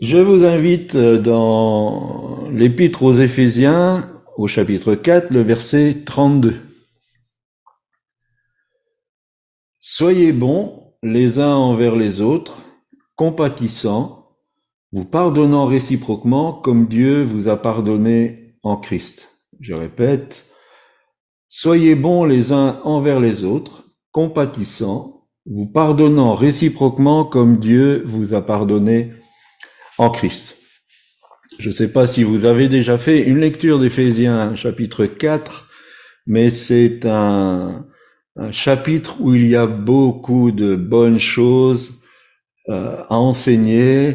Je vous invite euh, dans l'épître aux Éphésiens, au chapitre 4, le verset 32. Soyez bons les uns envers les autres, compatissants, vous pardonnant réciproquement comme Dieu vous a pardonné en Christ. Je répète, soyez bons les uns envers les autres, compatissants, vous pardonnant réciproquement comme Dieu vous a pardonné en Christ. Je ne sais pas si vous avez déjà fait une lecture d'Éphésiens chapitre 4, mais c'est un, chapitre où il y a beaucoup de bonnes choses euh, à enseigner.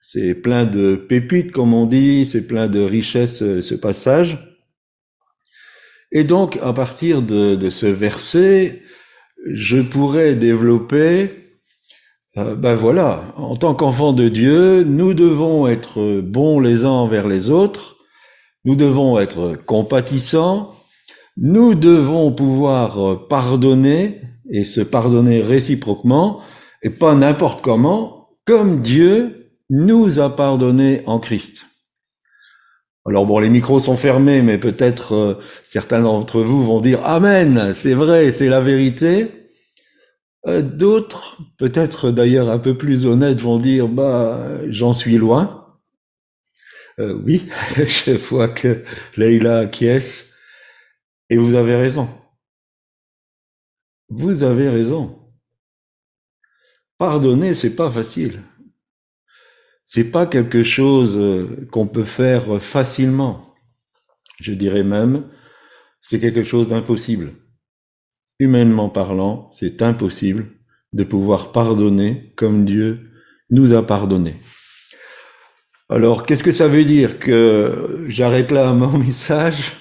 C'est plein de pépites, comme on dit, c'est plein de richesses, euh, ce passage. Et donc, à partir de, de ce verset, je pourrais développer euh, ben voilà, en tant qu'enfants de Dieu, nous devons être bons les uns envers les autres, nous devons être compatissants, nous devons pouvoir pardonner et se pardonner réciproquement, et pas n'importe comment, comme Dieu nous a pardonné en Christ. Alors bon, les micros sont fermés, mais peut-être euh, certains d'entre vous vont dire Amen, c'est vrai, c'est la vérité. Euh, d'autres, peut-être d'ailleurs un peu plus honnêtes, vont dire bah j'en suis loin. Euh, oui, je vois que Leïla acquiesce et vous avez raison. Vous avez raison. Pardonner, c'est pas facile. C'est pas quelque chose euh, qu'on peut faire facilement. Je dirais même, c'est quelque chose d'impossible humainement parlant, c'est impossible de pouvoir pardonner comme Dieu nous a pardonné. Alors, qu'est-ce que ça veut dire que j'arrête là mon message?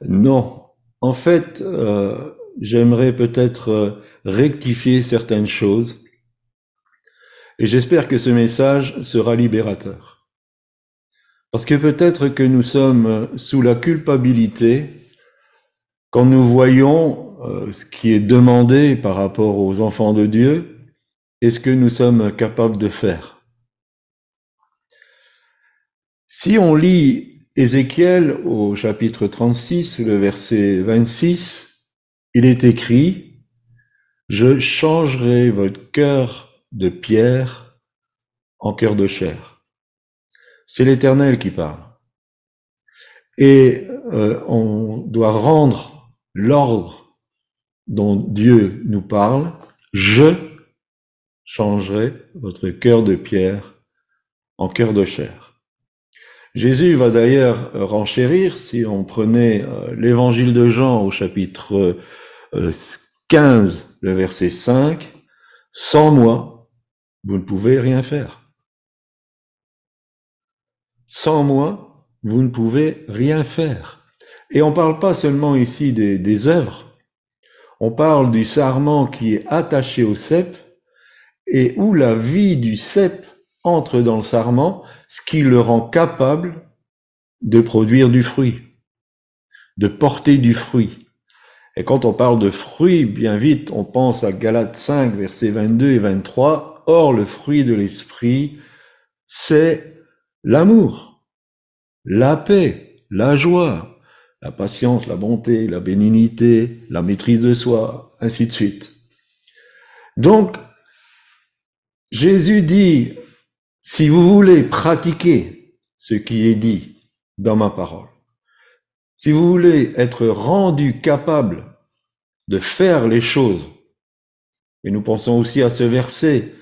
Non. En fait, euh, j'aimerais peut-être euh, rectifier certaines choses et j'espère que ce message sera libérateur. Parce que peut-être que nous sommes sous la culpabilité quand nous voyons euh, ce qui est demandé par rapport aux enfants de Dieu et ce que nous sommes capables de faire? Si on lit Ézéchiel au chapitre 36, le verset 26, il est écrit, Je changerai votre cœur de pierre en cœur de chair. C'est l'Éternel qui parle. Et euh, on doit rendre l'ordre dont Dieu nous parle, je changerai votre cœur de pierre en cœur de chair. Jésus va d'ailleurs renchérir, si on prenait euh, l'évangile de Jean au chapitre 15, euh, le verset 5, sans moi, vous ne pouvez rien faire. Sans moi, vous ne pouvez rien faire. Et on ne parle pas seulement ici des, des œuvres, on parle du sarment qui est attaché au cep et où la vie du cep entre dans le sarment, ce qui le rend capable de produire du fruit, de porter du fruit. Et quand on parle de fruit, bien vite, on pense à Galates 5, versets 22 et 23. Or, le fruit de l'esprit, c'est l'amour, la paix, la joie, la patience, la bonté, la bénignité, la maîtrise de soi, ainsi de suite. Donc, Jésus dit, si vous voulez pratiquer ce qui est dit dans ma parole, si vous voulez être rendu capable de faire les choses, et nous pensons aussi à ce verset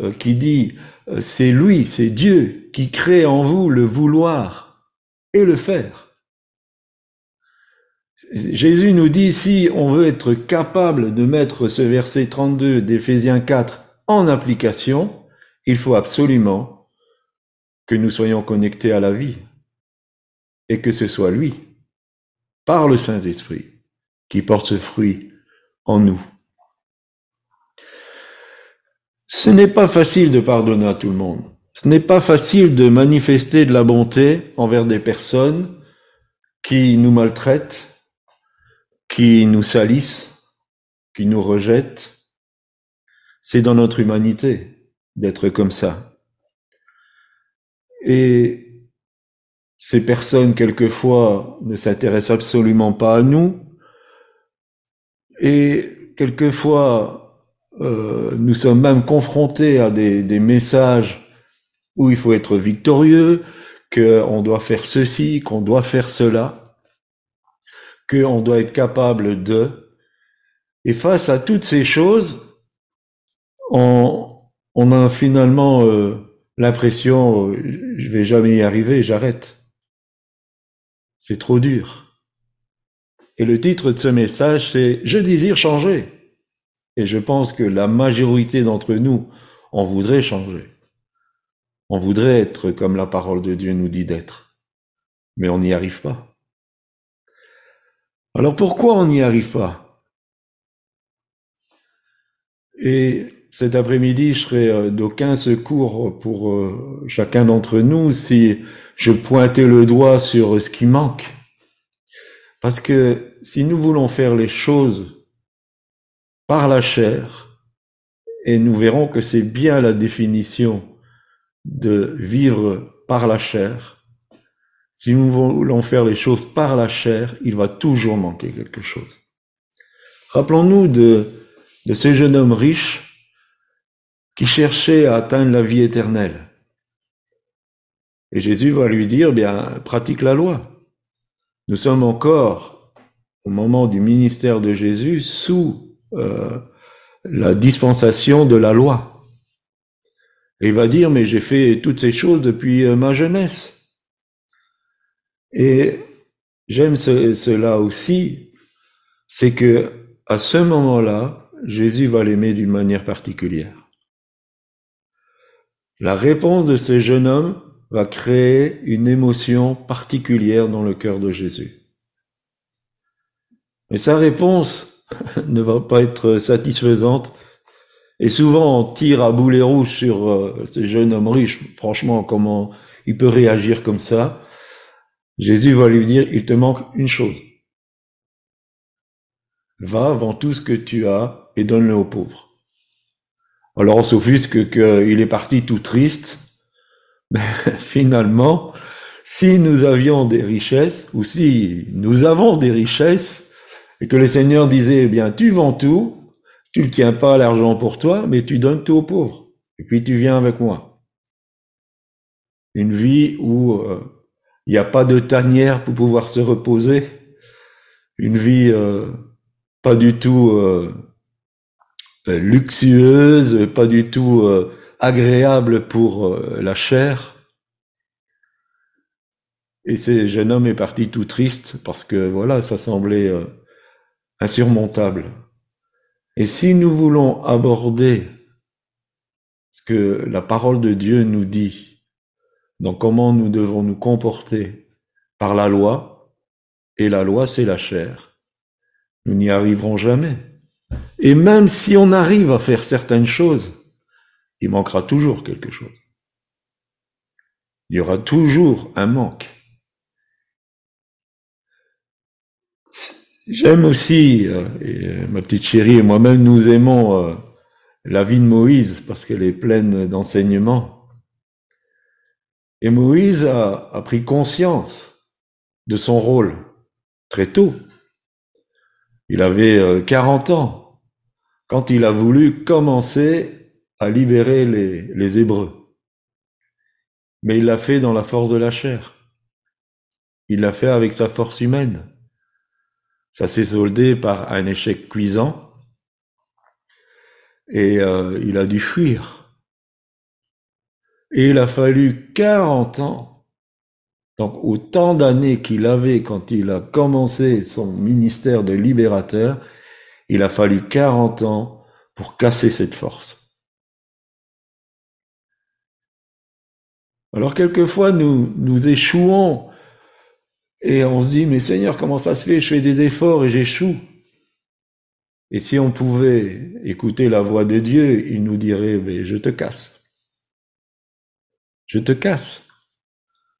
euh, qui dit, euh, c'est lui, c'est Dieu qui crée en vous le vouloir et le faire. Jésus nous dit, si on veut être capable de mettre ce verset 32 d'Éphésiens 4 en application, il faut absolument que nous soyons connectés à la vie et que ce soit lui, par le Saint-Esprit, qui porte ce fruit en nous. Ce n'est pas facile de pardonner à tout le monde. Ce n'est pas facile de manifester de la bonté envers des personnes qui nous maltraitent, qui nous salissent, qui nous rejettent. C'est dans notre humanité d'être comme ça. Et ces personnes, quelquefois, ne s'intéressent absolument pas à nous. Et quelquefois, euh, nous sommes même confrontés à des, des messages où il faut être victorieux, qu'on doit faire ceci, qu'on doit faire cela, qu'on doit être capable de. Et face à toutes ces choses, on, on a finalement euh, l'impression, euh, je vais jamais y arriver, j'arrête. C'est trop dur. Et le titre de ce message, c'est Je désire changer. Et je pense que la majorité d'entre nous, on voudrait changer. On voudrait être comme la parole de Dieu nous dit d'être. Mais on n'y arrive pas. Alors pourquoi on n'y arrive pas? Et cet après-midi, je serais euh, d'aucun secours pour euh, chacun d'entre nous si je pointais le doigt sur ce qui manque. Parce que si nous voulons faire les choses par la chair, et nous verrons que c'est bien la définition de vivre par la chair, si nous voulons faire les choses par la chair, il va toujours manquer quelque chose. Rappelons-nous de, de ce jeune homme qui cherchait à atteindre la vie éternelle. Et Jésus va lui dire, bien, pratique la loi. Nous sommes encore, au moment du ministère de Jésus, sous euh, la dispensation de la loi. Et il va dire, mais j'ai fait toutes ces choses depuis euh, ma jeunesse. Et j'aime cela aussi, c'est que à ce moment-là, Jésus va l'aimer d'une manière particulière. La réponse de ce jeune homme va créer une émotion particulière dans le cœur de Jésus. Mais sa réponse ne va pas être satisfaisante et souvent, on tire à boulet rouge sur euh, ce jeune homme riche. Franchement, comment il peut réagir comme ça Jésus va lui dire, il te manque une chose. Va, vends tout ce que tu as et donne-le aux pauvres. Alors on s'offusque qu'il est parti tout triste. Mais finalement, si nous avions des richesses, ou si nous avons des richesses, et que le Seigneur disait, eh bien, tu vends tout, tu ne tiens pas l'argent pour toi, mais tu donnes tout aux pauvres. Et puis tu viens avec moi. Une vie où euh, il n'y a pas de tanière pour pouvoir se reposer. Une vie euh, pas du tout euh, luxueuse, pas du tout agréable pour la chair. Et ce jeune homme est parti tout triste parce que voilà, ça semblait insurmontable. Et si nous voulons aborder ce que la parole de Dieu nous dit, donc comment nous devons nous comporter par la loi, et la loi c'est la chair, nous n'y arriverons jamais. Et même si on arrive à faire certaines choses, il manquera toujours quelque chose. Il y aura toujours un manque. J'aime aussi, euh, euh, ma petite chérie et moi-même, nous aimons euh, la vie de Moïse parce qu'elle est pleine d'enseignements. Et Moïse a, pris conscience de son rôle très tôt. Il avait 40 ans quand il a voulu commencer à libérer les, les Hébreux. Mais il l'a fait dans la force de la chair. Il l'a fait avec sa force humaine. Ça s'est soldé par un échec cuisant et euh, il a dû fuir. Et il a fallu 40 ans, donc autant d'années qu'il avait quand il a commencé son ministère de libérateur, il a fallu 40 ans pour casser cette force. Alors quelquefois nous, nous échouons et on se dit, mais Seigneur, comment ça se fait? Je fais des efforts et j'échoue. Et si on pouvait écouter la voix de Dieu, il nous dirait, mais je te casse. Je te casse.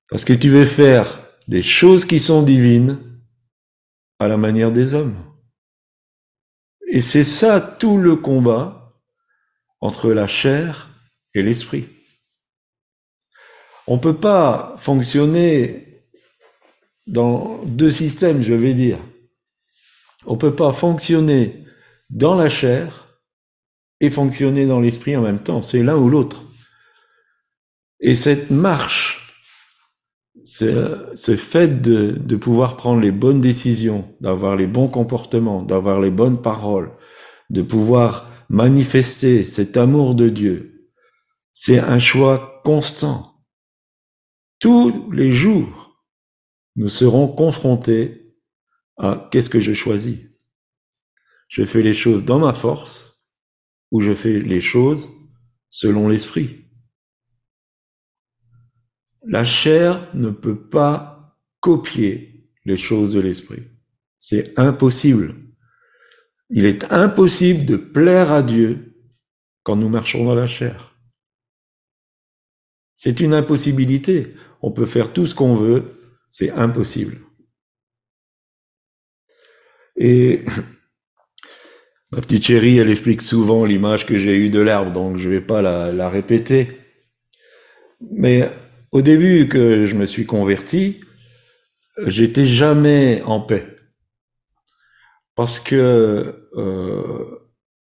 Parce que tu veux faire des choses qui sont divines à la manière des hommes. Et c'est ça tout le combat entre la chair et l'esprit. On ne peut pas fonctionner dans deux systèmes, je vais dire. On ne peut pas fonctionner dans la chair et fonctionner dans l'esprit en même temps. C'est l'un ou l'autre. Et cette marche, ce fait de, pouvoir prendre les bonnes décisions, d'avoir les bons comportements, d'avoir les bonnes paroles, de pouvoir manifester cet amour de Dieu, c'est un choix constant. Tous les jours, nous serons confrontés à qu'est-ce que je choisis? Je fais les choses dans ma force ou je fais les choses selon l'esprit. La chair ne peut pas copier les choses de l'esprit. C'est impossible. Il est impossible de plaire à Dieu quand nous marchons dans la chair. C'est une impossibilité. On peut faire tout ce qu'on veut, c'est impossible. Et ma petite chérie, elle explique souvent l'image que j'ai eue de l'herbe, donc je ne vais pas la, la, répéter. Mais au début que je me suis converti, j'étais jamais en paix. Parce que euh,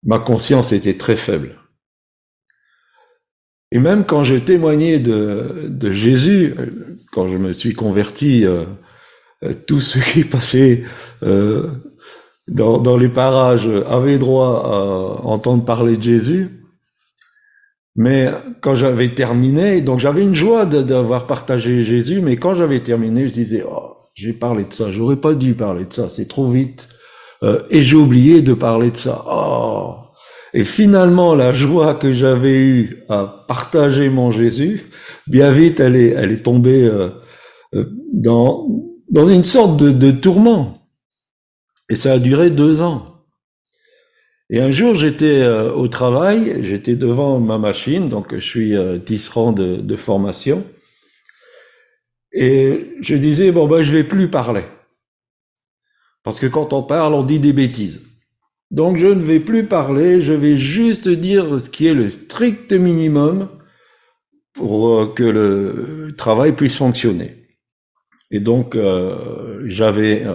ma conscience était très faible. Et même quand je témoignais de, Jésus, quand je me suis converti, euh, euh tout ce qui passait euh, dans, dans, les parages avaient droit à entendre parler de Jésus. Mais quand j'avais terminé, donc j'avais une joie d'avoir partagé Jésus, mais quand j'avais terminé, je disais, oh, j'ai parlé de ça, j'aurais pas dû parler de ça, c'est trop vite. Euh, et j'ai oublié de parler de ça. Oh, et finalement, la joie que j'avais eue à partager mon Jésus, bien vite, elle est, tombée euh, euh, dans, une sorte de, tourment. Et ça a duré deux ans. Et un jour, j'étais euh, au travail, j'étais devant ma machine, donc je suis euh, tisserand de, de, formation, et je disais, bon, ben, je vais plus parler. Parce que quand on parle, on dit des bêtises. Donc je ne vais plus parler, je vais juste dire ce qui est le strict minimum pour euh, que le travail puisse fonctionner. Et donc euh, j'avais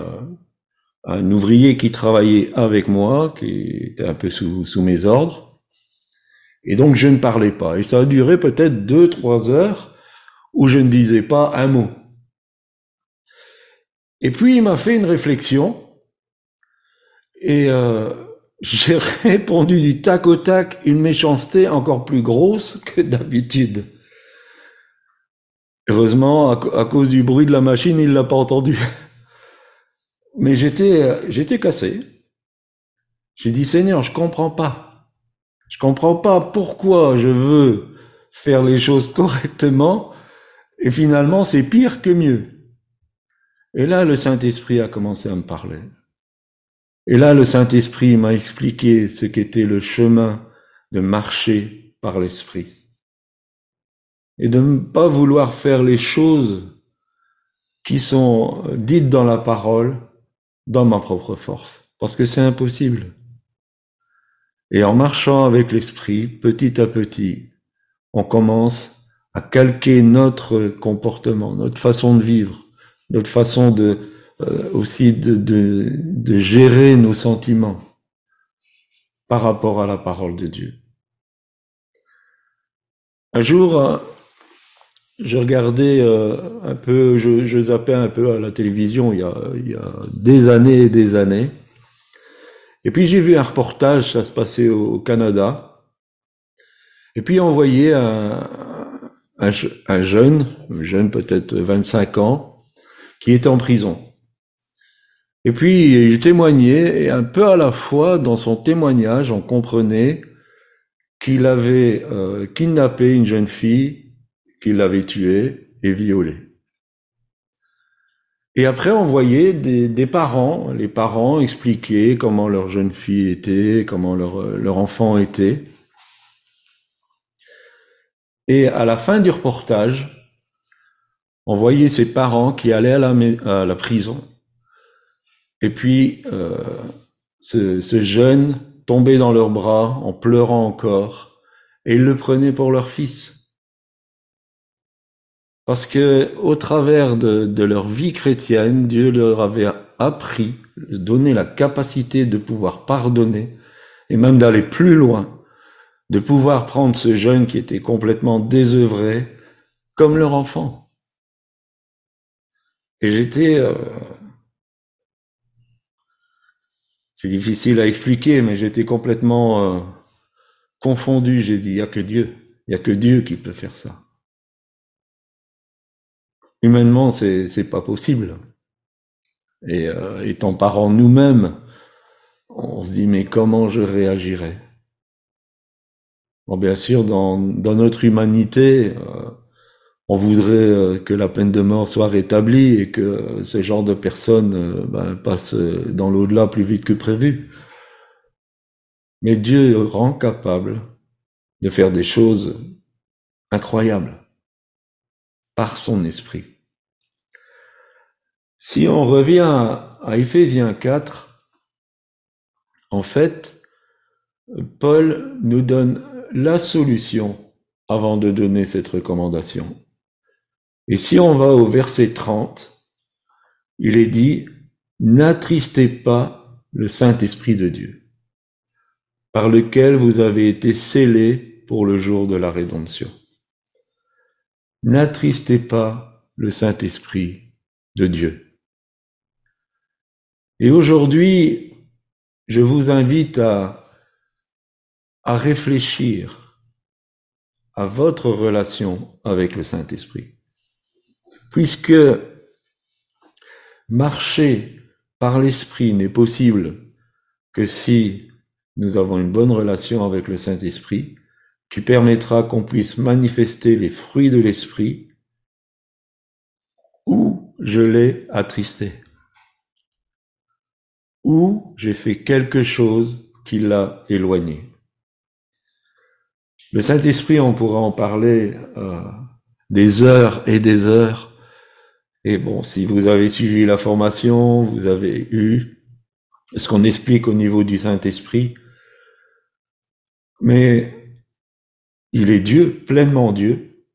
un ouvrier qui travaillait avec moi, qui était un peu sous, mes ordres, et donc je ne parlais pas. Et ça a duré peut-être deux, trois heures où je ne disais pas un mot. Et puis il m'a fait une réflexion, et euh, j'ai répondu du tac au tac une méchanceté encore plus grosse que d'habitude. Heureusement, à, cause du bruit de la machine, il l'a pas entendu. Mais j'étais, j'étais cassé. J'ai dit, Seigneur, je comprends pas. Je comprends pas pourquoi je veux faire les choses correctement et finalement c'est pire que mieux. Et là, le Saint-Esprit a commencé à me parler. Et là, le Saint-Esprit m'a expliqué ce qu'était le chemin de marcher par l'Esprit. Et de ne pas vouloir faire les choses qui sont dites dans la parole dans ma propre force. Parce que c'est impossible. Et en marchant avec l'Esprit, petit à petit, on commence à calquer notre comportement, notre façon de vivre, notre façon de, euh, aussi de, gérer nos sentiments par rapport à la parole de Dieu. Un jour, je regardais euh, un peu, je, je, zappais un peu à la télévision il y a, il y a des années et des années. Et puis j'ai vu un reportage, ça se passait au, Canada. Et puis on voyait un, un, un jeune, un jeune peut-être 25 ans, qui était en prison. Et puis il témoignait, et un peu à la fois, dans son témoignage, on comprenait qu'il avait euh, kidnappé une jeune fille, qu'il l'avait tuée et violée. Et après, on voyait des, parents, les parents expliquer comment leur jeune fille était, comment leur, enfant était. Et à la fin du reportage, on voyait ces parents qui allaient à la, à la prison et puis, euh, ce, ce, jeune tombait dans leurs bras en pleurant encore, et ils le prenaient pour leur fils. Parce que au travers de, leur vie chrétienne, Dieu leur avait appris, donné la capacité de pouvoir pardonner et même d'aller plus loin, de pouvoir prendre ce jeune qui était complètement désœuvré comme leur enfant. Et j'étais... Euh, c'est difficile à expliquer, mais j'étais complètement euh, confondu. J'ai dit, il n'y a que Dieu. Il n'y a que Dieu qui peut faire ça. Humainement, c'est, pas possible. Et euh, étant parents nous-mêmes, on se dit, mais comment je réagirais? Bon, bien sûr, dans, dans notre humanité, euh, on voudrait euh, que la peine de mort soit rétablie et que ce genre de personnes euh, ben, passent dans l'au-delà plus vite que prévu. Mais Dieu rend capable de faire des choses incroyables par son esprit. Si on revient à Éphésiens 4, en fait, Paul nous donne la solution avant de donner cette recommandation. Et si on va au verset 30, il est dit, n'attristez pas le Saint-Esprit de Dieu, par lequel vous avez été scellés pour le jour de la rédemption. N'attristez pas le Saint-Esprit de Dieu. Et aujourd'hui, je vous invite à, réfléchir à votre relation avec le Saint-Esprit puisque marcher par l'Esprit n'est possible que si nous avons une bonne relation avec le Saint-Esprit, qui permettra qu'on puisse manifester les fruits de l'Esprit, ou je l'ai attristé, ou j'ai fait quelque chose qui l'a éloigné. Le Saint-Esprit, on pourra en parler euh, des heures et des heures, et bon, si vous avez suivi la formation, vous avez eu ce qu'on explique au niveau du Saint-Esprit. Mais il est Dieu, pleinement Dieu,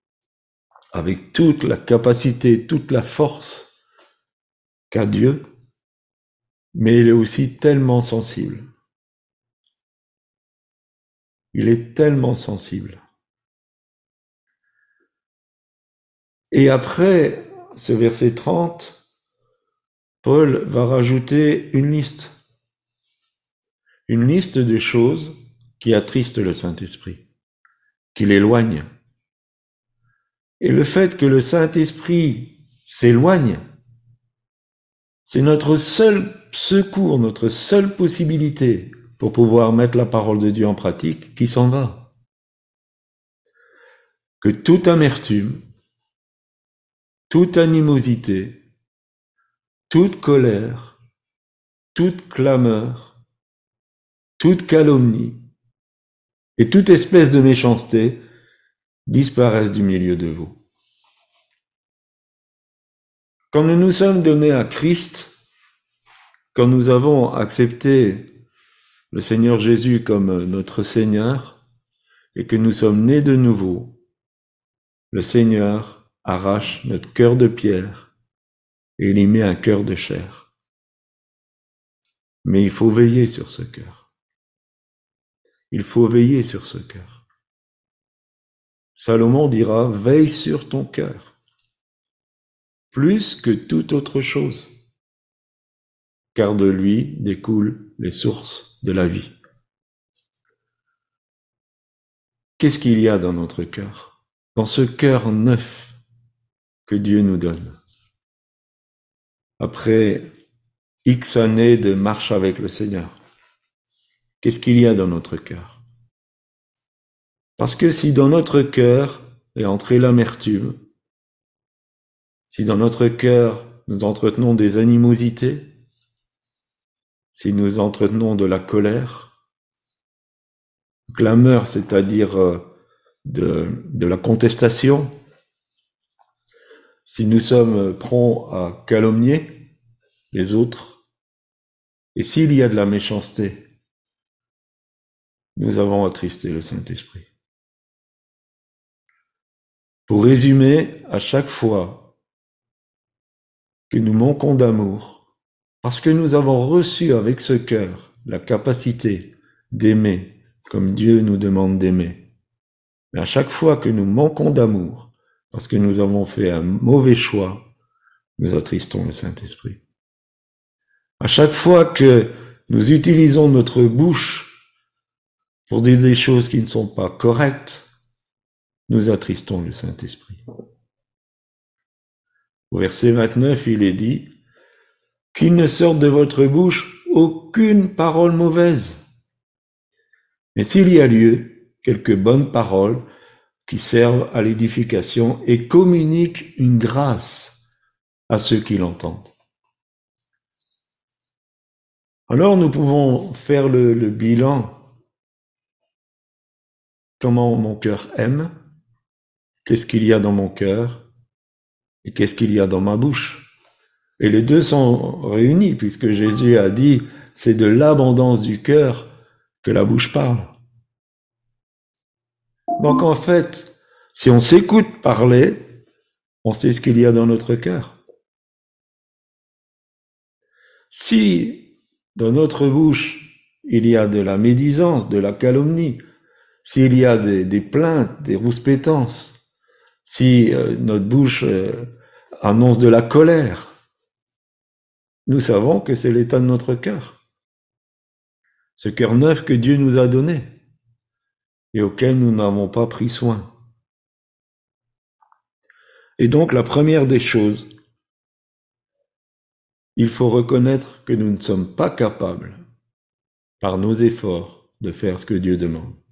avec toute la capacité, toute la force qu'a Dieu, mais il est aussi tellement sensible. Il est tellement sensible. Et après, ce verset 30, Paul va rajouter une liste. Une liste des choses qui attristent le Saint-Esprit, qui l'éloignent. Et le fait que le Saint-Esprit s'éloigne, c'est notre seul secours, notre seule possibilité pour pouvoir mettre la parole de Dieu en pratique qui s'en va. Que toute amertume, toute animosité, toute colère, toute clameur, toute calomnie et toute espèce de méchanceté disparaissent du milieu de vous. Quand nous nous sommes donnés à Christ, quand nous avons accepté le Seigneur Jésus comme notre Seigneur et que nous sommes nés de nouveau, le Seigneur arrache notre cœur de pierre et il y met un cœur de chair. Mais il faut veiller sur ce cœur. Il faut veiller sur ce cœur. Salomon dira, veille sur ton cœur, plus que toute autre chose, car de lui découlent les sources de la vie. Qu'est-ce qu'il y a dans notre cœur Dans ce cœur neuf que Dieu nous donne? Après X années de marche avec le Seigneur, qu'est-ce qu'il y a dans notre cœur? Parce que si dans notre cœur est entrée l'amertume, si dans notre cœur nous entretenons des animosités, si nous entretenons de la colère, clameur, c'est-à-dire euh, de, de la contestation, si nous sommes prompts à calomnier les autres, et s'il y a de la méchanceté, nous avons attristé le Saint-Esprit. Pour résumer, à chaque fois que nous manquons d'amour, parce que nous avons reçu avec ce cœur la capacité d'aimer comme Dieu nous demande d'aimer, mais à chaque fois que nous manquons d'amour, parce que nous avons fait un mauvais choix, nous attristons le Saint-Esprit. À chaque fois que nous utilisons notre bouche pour dire des choses qui ne sont pas correctes, nous attristons le Saint-Esprit. Au verset 29, il est dit, qu'il ne sorte de votre bouche aucune parole mauvaise. Mais s'il y a lieu, quelques bonnes paroles qui servent à l'édification et communiquent une grâce à ceux qui l'entendent. Alors nous pouvons faire le, le bilan. Comment mon cœur aime, qu'est-ce qu'il y a dans mon cœur et qu'est-ce qu'il y a dans ma bouche. Et les deux sont réunis puisque Jésus a dit, c'est de l'abondance du cœur que la bouche parle. Donc en fait, si on s'écoute parler, on sait ce qu'il y a dans notre cœur. Si dans notre bouche, il y a de la médisance, de la calomnie, s'il y a des, plaintes, des rouspétances, si euh, notre bouche euh, annonce de la colère, nous savons que c'est l'état de notre cœur. Ce cœur neuf que Dieu nous a donné et auquel nous n'avons pas pris soin. Et donc la première des choses, il faut reconnaître que nous ne sommes pas capables, par nos efforts, de faire ce que Dieu demande.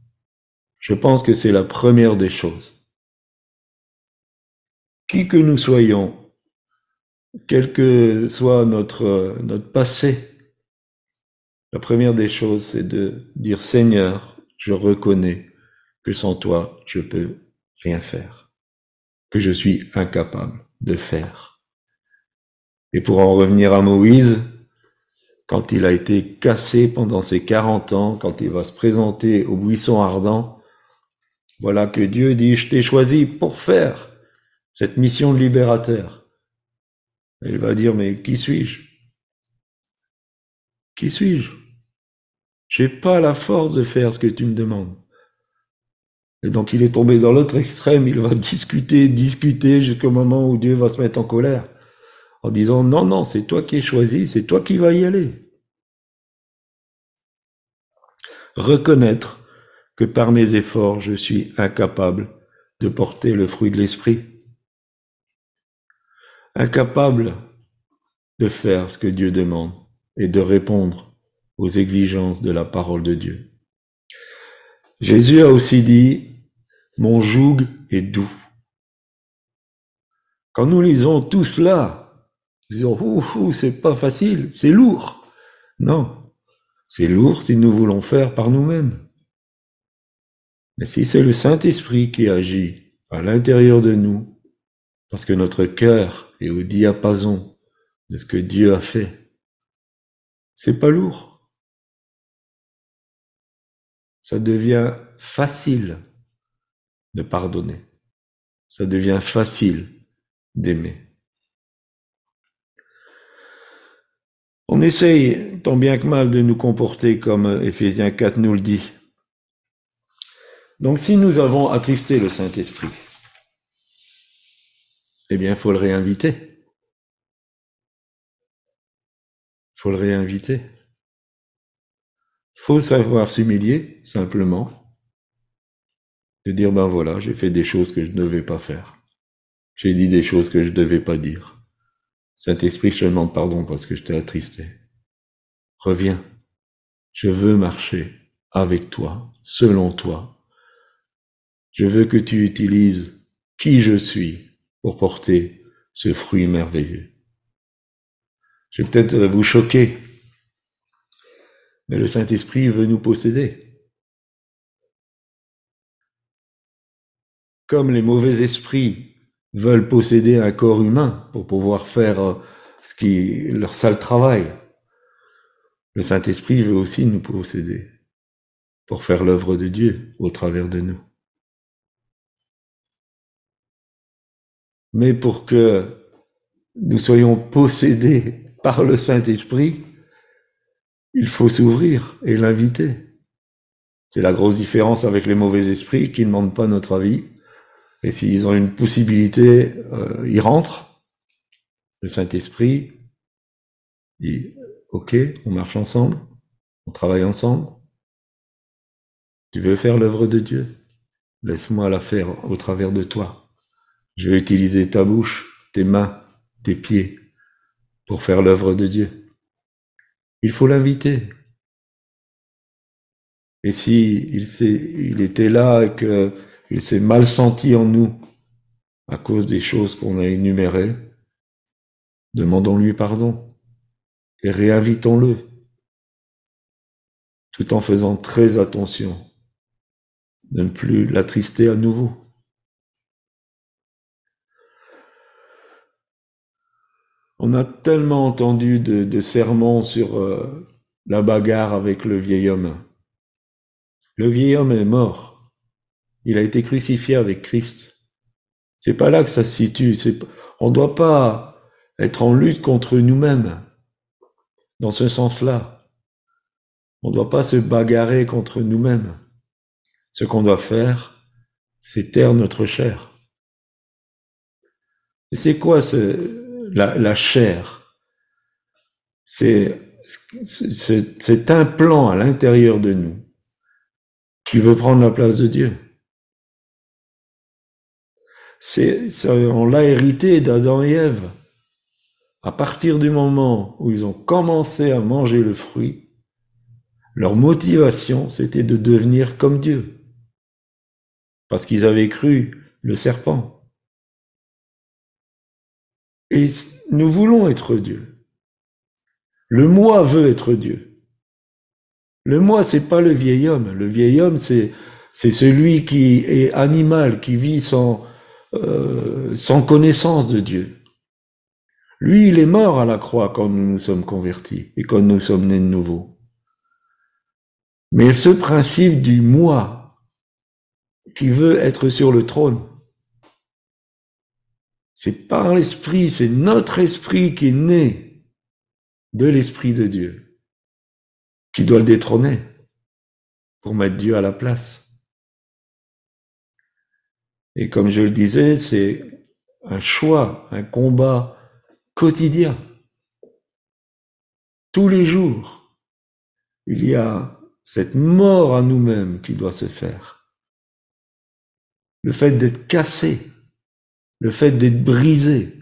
Je pense que c'est la première des choses. Qui que nous soyons, quel que soit notre, notre passé, la première des choses, c'est de dire Seigneur, je reconnais que sans toi, je peux rien faire, que je suis incapable de faire. Et pour en revenir à Moïse, quand il a été cassé pendant ses 40 ans, quand il va se présenter au buisson ardent, voilà que Dieu dit, je t'ai choisi pour faire cette mission libérateur. il va dire, mais qui suis-je? Qui suis-je? J'ai pas la force de faire ce que tu me demandes. Et donc il est tombé dans l'autre extrême, il va discuter, discuter jusqu'au moment où Dieu va se mettre en colère, en disant non, non, c'est toi qui es choisi, c'est toi qui vas y aller. Reconnaître que par mes efforts, je suis incapable de porter le fruit de l'esprit. Incapable de faire ce que Dieu demande et de répondre aux exigences de la parole de Dieu. Jésus a aussi dit, mon joug est doux. Quand nous lisons tout cela, nous disons, ouh, c'est pas facile, c'est lourd. Non, c'est lourd si nous voulons faire par nous-mêmes. Mais si c'est le Saint-Esprit qui agit à l'intérieur de nous, parce que notre cœur est au diapason de ce que Dieu a fait, c'est pas lourd. Ça devient facile de pardonner. Ça devient facile d'aimer. On essaye, tant bien que mal, de nous comporter comme Ephésiens 4 nous le dit. Donc si nous avons attristé le Saint-Esprit, eh bien, il faut le réinviter. Il faut le réinviter. Il faut savoir s'humilier, simplement, de dire, ben voilà, j'ai fait des choses que je ne devais pas faire. J'ai dit des choses que je ne devais pas dire. Saint-Esprit, je te demande pardon parce que je t'ai attristé. Reviens. Je veux marcher avec toi, selon toi. Je veux que tu utilises qui je suis pour porter ce fruit merveilleux. Je vais peut-être vous choquer, mais le Saint-Esprit veut nous posséder. comme les mauvais esprits veulent posséder un corps humain pour pouvoir faire euh, ce qui leur sale travail, le Saint-Esprit veut aussi nous posséder pour faire l'œuvre de Dieu au travers de nous. Mais pour que nous soyons possédés par le Saint-Esprit, il faut s'ouvrir et l'inviter. C'est la grosse différence avec les mauvais esprits qui ne demandent pas notre avis. Et s'ils ont une possibilité, euh, ils rentrent. Le Saint-Esprit dit, OK, on marche ensemble, on travaille ensemble. Tu veux faire l'œuvre de Dieu? Laisse-moi la faire au travers de toi. Je vais utiliser ta bouche, tes mains, tes pieds pour faire l'œuvre de Dieu. Il faut l'inviter. Et si il, il était là et qu'il s'est mal senti en nous à cause des choses qu'on a énumérées, demandons-lui pardon et réinvitons-le, tout en faisant très attention de ne plus l'attrister à nouveau. On a tellement entendu de, sermons sur euh, la bagarre avec le vieil homme. Le vieil homme est mort. Il a été crucifié avec Christ. C'est pas là que ça se situe. On ne doit pas être en lutte contre nous-mêmes. Dans ce sens-là. On ne doit pas se bagarrer contre nous-mêmes. Ce qu'on doit faire, c'est taire notre chair. Et c'est quoi ce, la, chair, c'est cet implant à l'intérieur de nous qui veut prendre la place de Dieu. C'est, on l'a hérité d'Adam et Ève. À partir du moment où ils ont commencé à manger le fruit, leur motivation, c'était de devenir comme Dieu. Parce qu'ils avaient cru le serpent. Et nous voulons être Dieu. Le moi veut être Dieu. Le moi, c'est pas le vieil homme. Le vieil homme, c'est c'est celui qui est animal, qui vit sans euh, sans connaissance de Dieu. Lui, il est mort à la croix quand nous nous sommes convertis et quand nous sommes nés de nouveau. Mais ce principe du moi qui veut être sur le trône, c'est par l'Esprit, c'est notre esprit qui est né de l'Esprit de Dieu, qui doit le détrôner pour mettre Dieu à la place. Et comme je le disais, c'est un choix, un combat quotidien. Tous les jours, il y a cette mort à nous-mêmes qui doit se faire. Le fait d'être cassé le fait d'être brisé.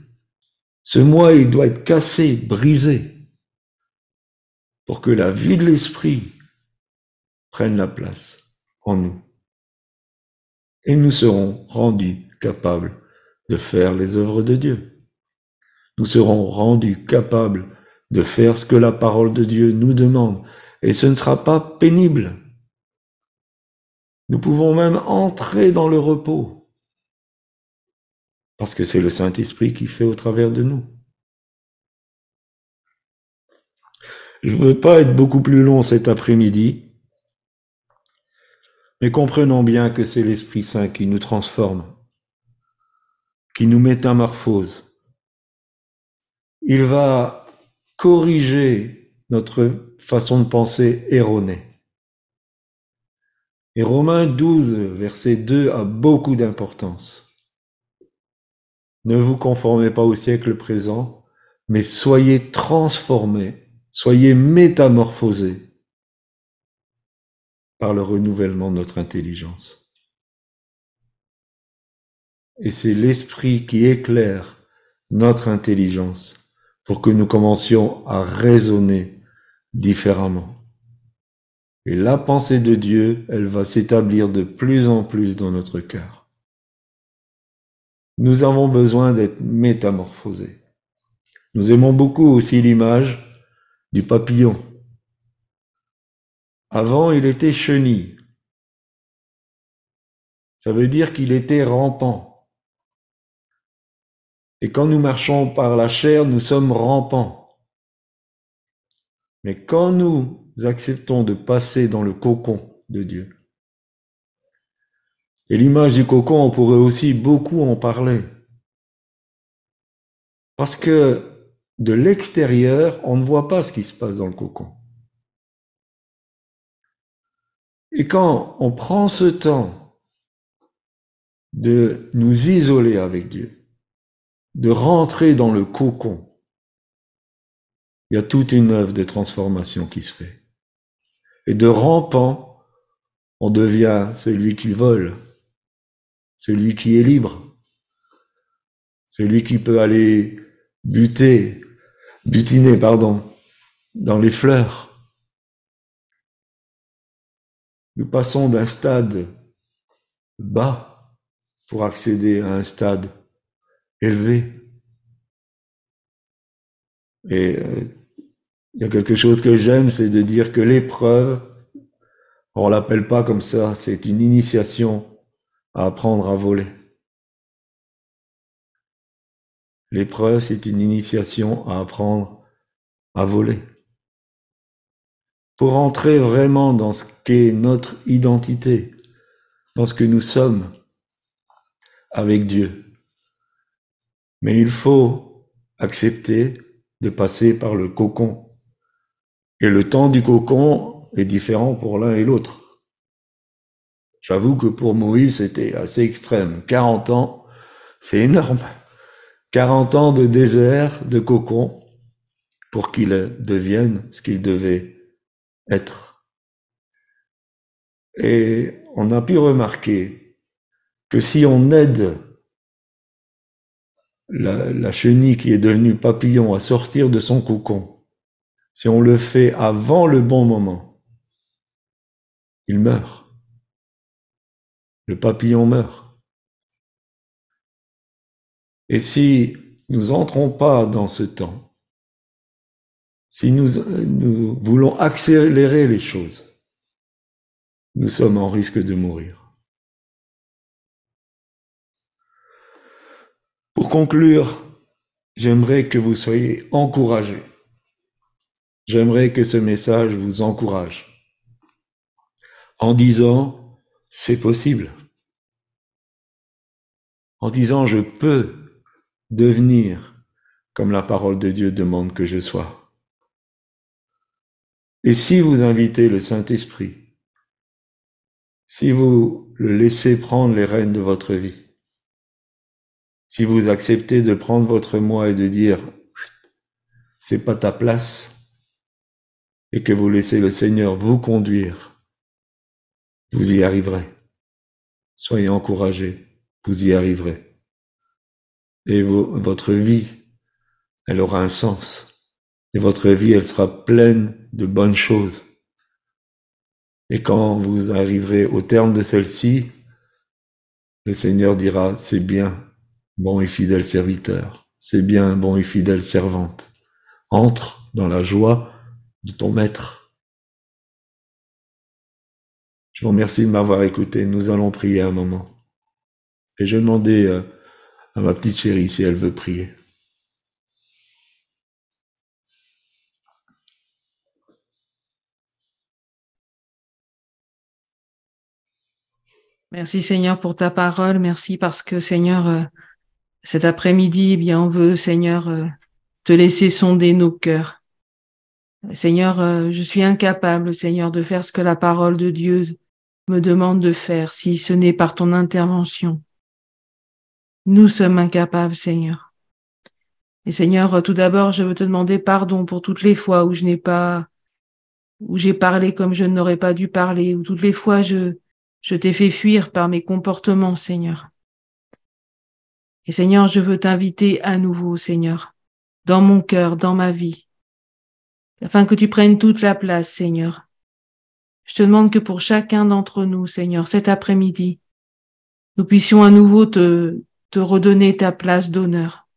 Ce moi, il doit être cassé, brisé, pour que la vie de l'esprit prenne la place en nous. Et nous serons rendus capables de faire les œuvres de Dieu. Nous serons rendus capables de faire ce que la parole de Dieu nous demande. Et ce ne sera pas pénible. Nous pouvons même entrer dans le repos parce que c'est le Saint-Esprit qui fait au travers de nous. Je ne veux pas être beaucoup plus long cet après-midi, mais comprenons bien que c'est l'Esprit Saint qui nous transforme, qui nous métamorphose. Il va corriger notre façon de penser erronée. Et Romains 12, verset 2 a beaucoup d'importance. Ne vous conformez pas au siècle présent, mais soyez transformés, soyez métamorphosés par le renouvellement de notre intelligence. Et c'est l'Esprit qui éclaire notre intelligence pour que nous commencions à raisonner différemment. Et la pensée de Dieu, elle va s'établir de plus en plus dans notre cœur. Nous avons besoin d'être métamorphosés. Nous aimons beaucoup aussi l'image du papillon. Avant, il était chenille. Ça veut dire qu'il était rampant. Et quand nous marchons par la chair, nous sommes rampants. Mais quand nous acceptons de passer dans le cocon de Dieu, et l'image du cocon, on pourrait aussi beaucoup en parler. Parce que de l'extérieur, on ne voit pas ce qui se passe dans le cocon. Et quand on prend ce temps de nous isoler avec Dieu, de rentrer dans le cocon, il y a toute une œuvre de transformation qui se fait. Et de rampant, on devient celui qui vole, celui qui est libre, celui qui peut aller buter, butiner, pardon, dans les fleurs. Nous passons d'un stade bas pour accéder à un stade élevé. Et euh, il y a quelque chose que j'aime, c'est de dire que l'épreuve, on l'appelle pas comme ça, c'est une initiation à apprendre à voler. L'épreuve, c'est une initiation à apprendre à voler. Pour entrer vraiment dans ce qu'est notre identité, dans ce que nous sommes avec Dieu. Mais il faut accepter de passer par le cocon. Et le temps du cocon est différent pour l'un et l'autre. J'avoue que pour Moïse, c'était assez extrême. 40 ans, c'est énorme. 40 ans de désert, de cocon, pour qu'il devienne ce qu'il devait être. Et on a pu remarquer que si on aide la, la, chenille qui est devenue papillon à sortir de son cocon, si on le fait avant le bon moment, il meurt. Le papillon meurt. Et si nous entrons pas dans ce temps, si nous, nous voulons accélérer les choses, nous sommes en risque de mourir. Pour conclure, j'aimerais que vous soyez encouragés. J'aimerais que ce message vous encourage en disant c'est possible, en disant je peux devenir comme la parole de Dieu demande que je sois. Et si vous invitez le Saint-Esprit, si vous le laissez prendre les rênes de votre vie, si vous acceptez de prendre votre moi et de dire c'est pas ta place, et que vous laissez le Seigneur vous conduire, vous y arriverez. Soyez encouragés, vous y arriverez et votre vie, elle aura un sens. Et votre vie, elle sera pleine de bonnes choses. Et quand vous arriverez au terme de celle-ci, le Seigneur dira, c'est bien, bon et fidèle serviteur, c'est bien, bon et fidèle servante. Entre dans la joie de ton maître. Je vous remercie de m'avoir écouté. Nous allons prier un moment. Et je demandais euh, à ma petite chérie si elle veut prier. Merci Seigneur pour ta parole. Merci parce que Seigneur, euh, cet après-midi, eh on veut Seigneur euh, te laisser sonder nos cœurs. Seigneur, je suis incapable, Seigneur, de faire ce que la parole de Dieu me demande de faire si ce n'est par ton intervention. Nous sommes incapables, Seigneur. Et Seigneur, tout d'abord, je veux te demander pardon pour toutes les fois où je n'ai pas, où j'ai parlé comme je n'aurais pas dû parler, où toutes les fois je, je t'ai fait fuir par mes comportements, Seigneur. Et Seigneur, je veux t'inviter à nouveau, Seigneur, dans mon cœur, dans ma vie, afin que tu prennes toute la place, Seigneur. Je te demande que pour chacun d'entre nous, Seigneur, cet après-midi, nous puissions à nouveau te, te redonner ta place d'honneur.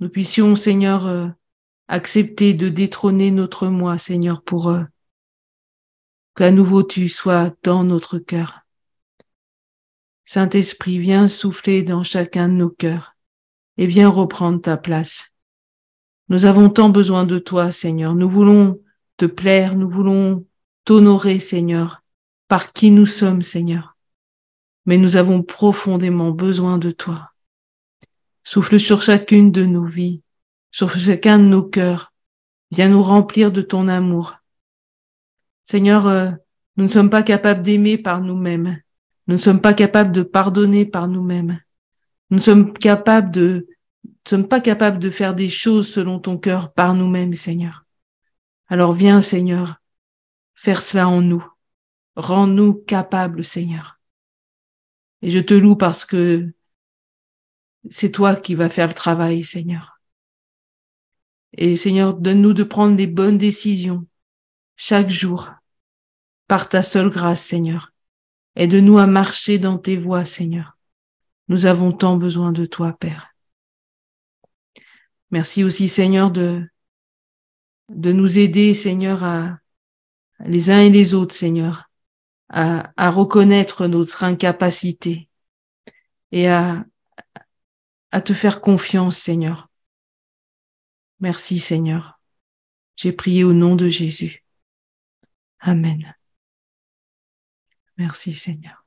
Nous puissions, Seigneur, euh, accepter de détrôner notre moi, Seigneur, pour euh, qu'à nouveau tu sois dans notre cœur. Saint-Esprit, viens souffler dans chacun de nos cœurs et viens reprendre ta place. Nous avons tant besoin de toi, Seigneur. Nous voulons te plaire, nous voulons t'honorer, Seigneur, par qui nous sommes, Seigneur mais nous avons profondément besoin de toi. Souffle sur chacune de nos vies, sur chacun de nos cœurs. Viens nous remplir de ton amour. Seigneur, euh, nous ne sommes pas capables d'aimer par nous-mêmes. Nous ne sommes pas capables de pardonner par nous-mêmes. Nous sommes capables de, nous ne sommes pas capables de faire des choses selon ton cœur par nous-mêmes, Seigneur. Alors viens, Seigneur, faire cela en nous. Rends-nous capables, Seigneur. Et je te loue parce que c'est toi qui vas faire le travail, Seigneur. Et Seigneur, donne-nous de prendre les bonnes décisions chaque jour par ta seule grâce, Seigneur. Aide-nous à marcher dans tes voies, Seigneur. Nous avons tant besoin de toi, Père. Merci aussi, Seigneur, de, de nous aider, Seigneur, à les uns et les autres, Seigneur, à, à reconnaître notre incapacité et à, à te faire confiance, Seigneur. Merci, Seigneur. J'ai prié au nom de Jésus. Amen. Merci Seigneur.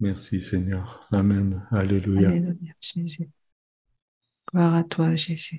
Merci Seigneur. Amen. Alléluia. Alléluia, Jésus. Gloire à toi, Jésus.